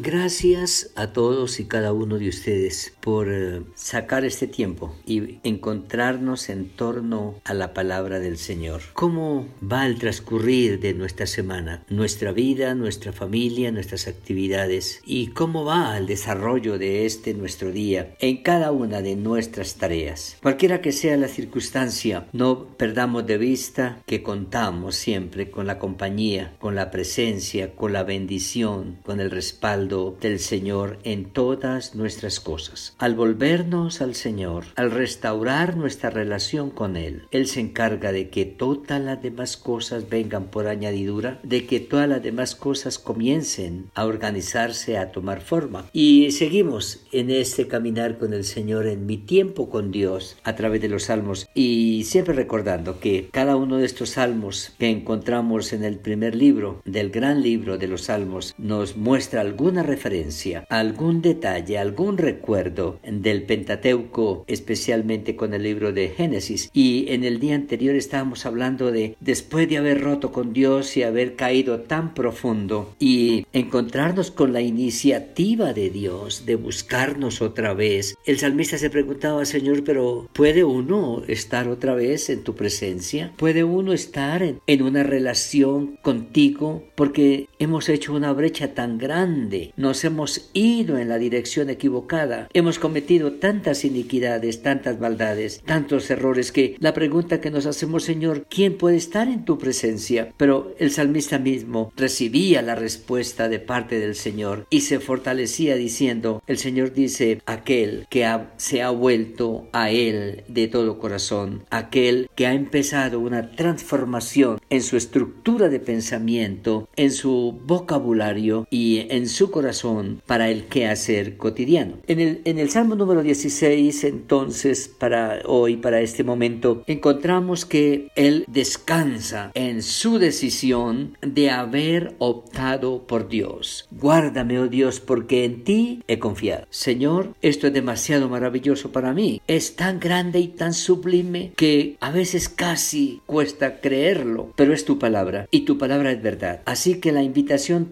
Gracias a todos y cada uno de ustedes por eh, sacar este tiempo y encontrarnos en torno a la palabra del Señor. ¿Cómo va el transcurrir de nuestra semana, nuestra vida, nuestra familia, nuestras actividades y cómo va el desarrollo de este nuestro día en cada una de nuestras tareas? Cualquiera que sea la circunstancia, no perdamos de vista que contamos siempre con la compañía, con la presencia, con la bendición, con el respaldo del Señor en todas nuestras cosas. Al volvernos al Señor, al restaurar nuestra relación con Él, Él se encarga de que todas las demás cosas vengan por añadidura, de que todas las demás cosas comiencen a organizarse, a tomar forma. Y seguimos en este caminar con el Señor, en mi tiempo con Dios, a través de los salmos, y siempre recordando que cada uno de estos salmos que encontramos en el primer libro del gran libro de los salmos nos muestra alguna referencia, algún detalle, algún recuerdo del Pentateuco, especialmente con el libro de Génesis. Y en el día anterior estábamos hablando de después de haber roto con Dios y haber caído tan profundo y encontrarnos con la iniciativa de Dios de buscarnos otra vez. El salmista se preguntaba, Señor, pero ¿puede uno estar otra vez en tu presencia? ¿Puede uno estar en, en una relación contigo? Porque hemos hecho una brecha tan grande nos hemos ido en la dirección equivocada, hemos cometido tantas iniquidades, tantas maldades, tantos errores que la pregunta que nos hacemos, Señor, ¿quién puede estar en tu presencia? Pero el salmista mismo recibía la respuesta de parte del Señor y se fortalecía diciendo, el Señor dice, aquel que se ha vuelto a Él de todo corazón, aquel que ha empezado una transformación en su estructura de pensamiento, en su vocabulario y en su corazón para el quehacer cotidiano. En el, en el Salmo número 16, entonces, para hoy, para este momento, encontramos que Él descansa en su decisión de haber optado por Dios. Guárdame, oh Dios, porque en ti he confiado. Señor, esto es demasiado maravilloso para mí. Es tan grande y tan sublime que a veces casi cuesta creerlo, pero es tu palabra y tu palabra es verdad. Así que la invitación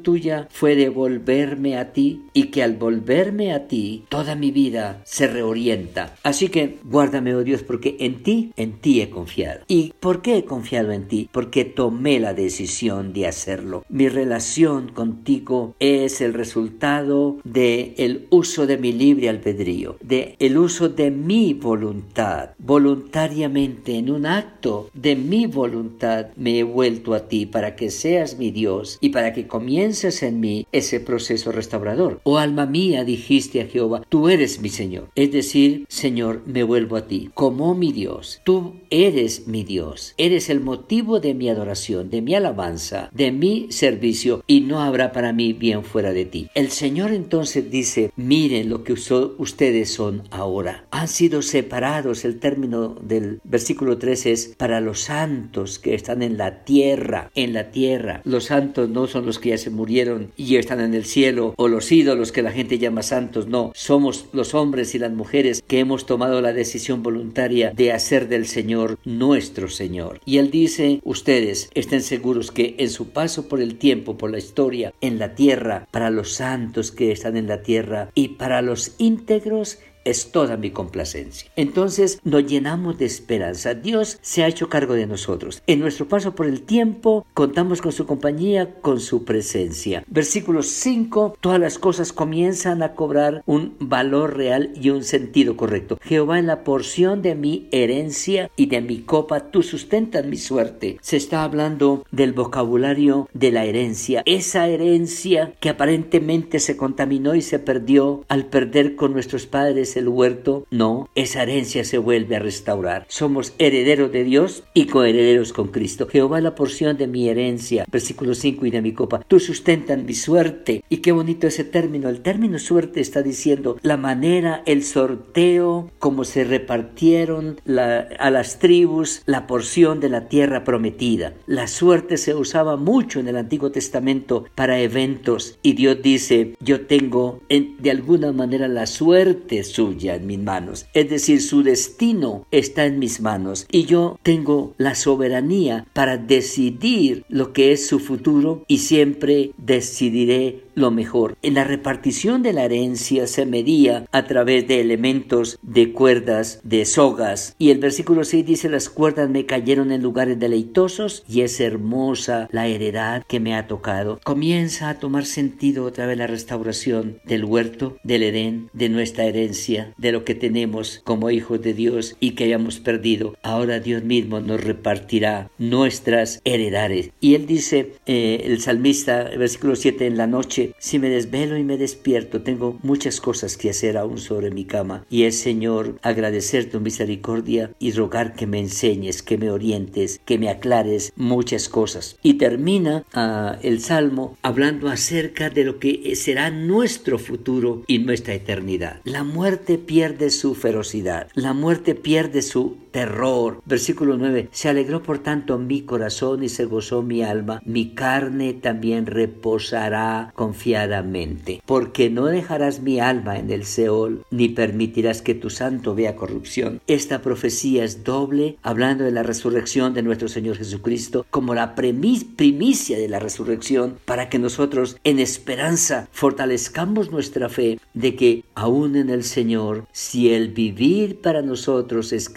tuya fue de volver a ti y que al volverme a ti toda mi vida se reorienta. Así que guárdame, oh Dios, porque en ti, en ti he confiado. ¿Y por qué he confiado en ti? Porque tomé la decisión de hacerlo. Mi relación contigo es el resultado de el uso de mi libre albedrío, de el uso de mi voluntad. Voluntariamente en un acto de mi voluntad me he vuelto a ti para que seas mi Dios y para que comiences en mí ese proceso restaurador. Oh alma mía, dijiste a Jehová, tú eres mi Señor. Es decir, Señor, me vuelvo a ti, como mi Dios. Tú eres mi Dios. Eres el motivo de mi adoración, de mi alabanza, de mi servicio, y no habrá para mí bien fuera de ti. El Señor entonces dice, miren lo que ustedes son ahora. Han sido separados, el término del versículo 3 es para los santos que están en la tierra, en la tierra. Los santos no son los que ya se murieron y están en el cielo o los ídolos que la gente llama santos, no, somos los hombres y las mujeres que hemos tomado la decisión voluntaria de hacer del Señor nuestro Señor. Y Él dice, ustedes estén seguros que en su paso por el tiempo, por la historia, en la tierra, para los santos que están en la tierra y para los íntegros, es toda mi complacencia. Entonces nos llenamos de esperanza. Dios se ha hecho cargo de nosotros. En nuestro paso por el tiempo contamos con su compañía, con su presencia. Versículo 5, todas las cosas comienzan a cobrar un valor real y un sentido correcto. Jehová en la porción de mi herencia y de mi copa, tú sustentas mi suerte. Se está hablando del vocabulario de la herencia. Esa herencia que aparentemente se contaminó y se perdió al perder con nuestros padres el huerto, no, esa herencia se vuelve a restaurar. Somos herederos de Dios y coherederos con Cristo. Jehová la porción de mi herencia, versículo 5 y de mi copa. Tú sustentan mi suerte. Y qué bonito ese término. El término suerte está diciendo la manera, el sorteo, cómo se repartieron a las tribus la porción de la tierra prometida. La suerte se usaba mucho en el Antiguo Testamento para eventos y Dios dice, yo tengo de alguna manera la suerte su en mis manos. Es decir, su destino está en mis manos y yo tengo la soberanía para decidir lo que es su futuro y siempre decidiré lo mejor. En la repartición de la herencia se medía a través de elementos de cuerdas, de sogas. Y el versículo 6 dice, las cuerdas me cayeron en lugares deleitosos y es hermosa la heredad que me ha tocado. Comienza a tomar sentido otra vez la restauración del huerto, del Edén, de nuestra herencia, de lo que tenemos como hijos de Dios y que hayamos perdido. Ahora Dios mismo nos repartirá nuestras heredades. Y él dice, eh, el salmista, versículo 7, en la noche, si me desvelo y me despierto, tengo muchas cosas que hacer aún sobre mi cama. Y es, Señor, agradecer tu misericordia y rogar que me enseñes, que me orientes, que me aclares muchas cosas. Y termina ah, el salmo hablando acerca de lo que será nuestro futuro y nuestra eternidad. La muerte pierde su ferocidad, la muerte pierde su terror. Versículo 9. Se alegró por tanto mi corazón y se gozó mi alma. Mi carne también reposará confiadamente. Porque no dejarás mi alma en el Seol, ni permitirás que tu santo vea corrupción. Esta profecía es doble, hablando de la resurrección de nuestro Señor Jesucristo como la primicia de la resurrección, para que nosotros en esperanza fortalezcamos nuestra fe de que aún en el Señor, si el vivir para nosotros es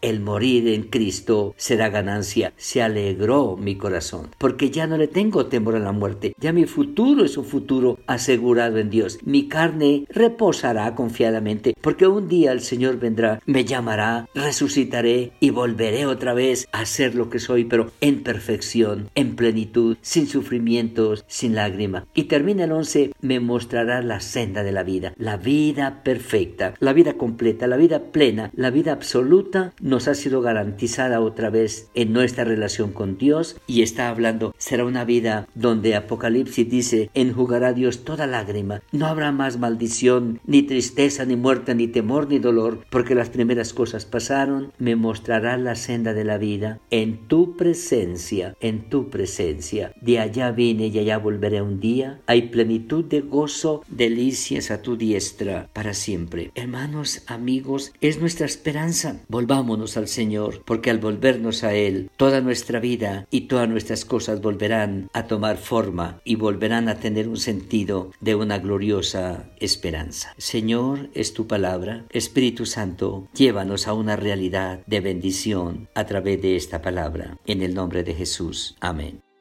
El morir en Cristo será ganancia. Se alegró mi corazón, porque ya no le tengo temor a la muerte. Ya mi futuro es un futuro asegurado en Dios. Mi carne reposará confiadamente, porque un día el Señor vendrá, me llamará, resucitaré y volveré otra vez a ser lo que soy, pero en perfección, en plenitud, sin sufrimientos, sin lágrima. Y termina el 11, me mostrará la senda de la vida, la vida perfecta, la vida completa, la vida plena, la vida absoluta nos ha sido garantizada otra vez en nuestra relación con Dios y está hablando, será una vida donde Apocalipsis dice, enjugará Dios toda lágrima, no habrá más maldición, ni tristeza, ni muerte, ni temor, ni dolor, porque las primeras cosas pasaron, me mostrará la senda de la vida en tu presencia, en tu presencia. De allá vine y allá volveré un día, hay plenitud de gozo, delicias a tu diestra para siempre. Hermanos, amigos, es nuestra esperanza. Volvamos Al Señor, porque al volvernos a Él, toda nuestra vida y todas nuestras cosas volverán a tomar forma y volverán a tener un sentido de una gloriosa esperanza. Señor, es tu palabra. Espíritu Santo, llévanos a una realidad de bendición a través de esta palabra. En el nombre de Jesús. Amén.